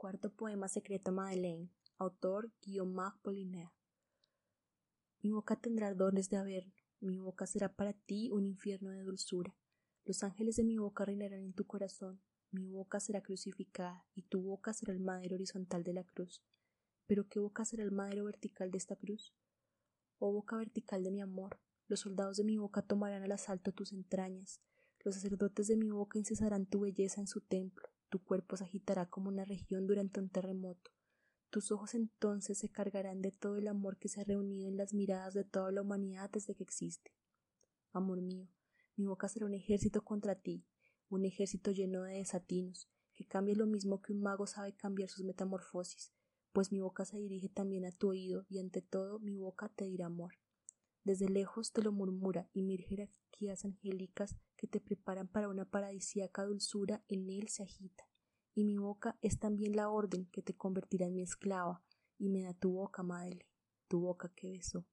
Cuarto poema secreto Madeleine. Autor Guillaume Apollinaire. Mi boca tendrá dones de haber, mi boca será para ti un infierno de dulzura. Los ángeles de mi boca reinarán en tu corazón, mi boca será crucificada y tu boca será el madero horizontal de la cruz. Pero ¿qué boca será el madero vertical de esta cruz? Oh boca vertical de mi amor, los soldados de mi boca tomarán al asalto tus entrañas, los sacerdotes de mi boca incesarán tu belleza en su templo, tu cuerpo se agitará como una región durante un terremoto. Tus ojos entonces se cargarán de todo el amor que se ha reunido en las miradas de toda la humanidad desde que existe. Amor mío, mi boca será un ejército contra ti, un ejército lleno de desatinos, que cambie lo mismo que un mago sabe cambiar sus metamorfosis, pues mi boca se dirige también a tu oído y ante todo mi boca te dirá amor. Desde lejos te lo murmura y mil jerarquías angélicas que te preparan para una paradisíaca dulzura en él se agita. Y mi boca es también la orden que te convertirá en mi esclava y me da tu boca, Madeleine, tu boca que besó.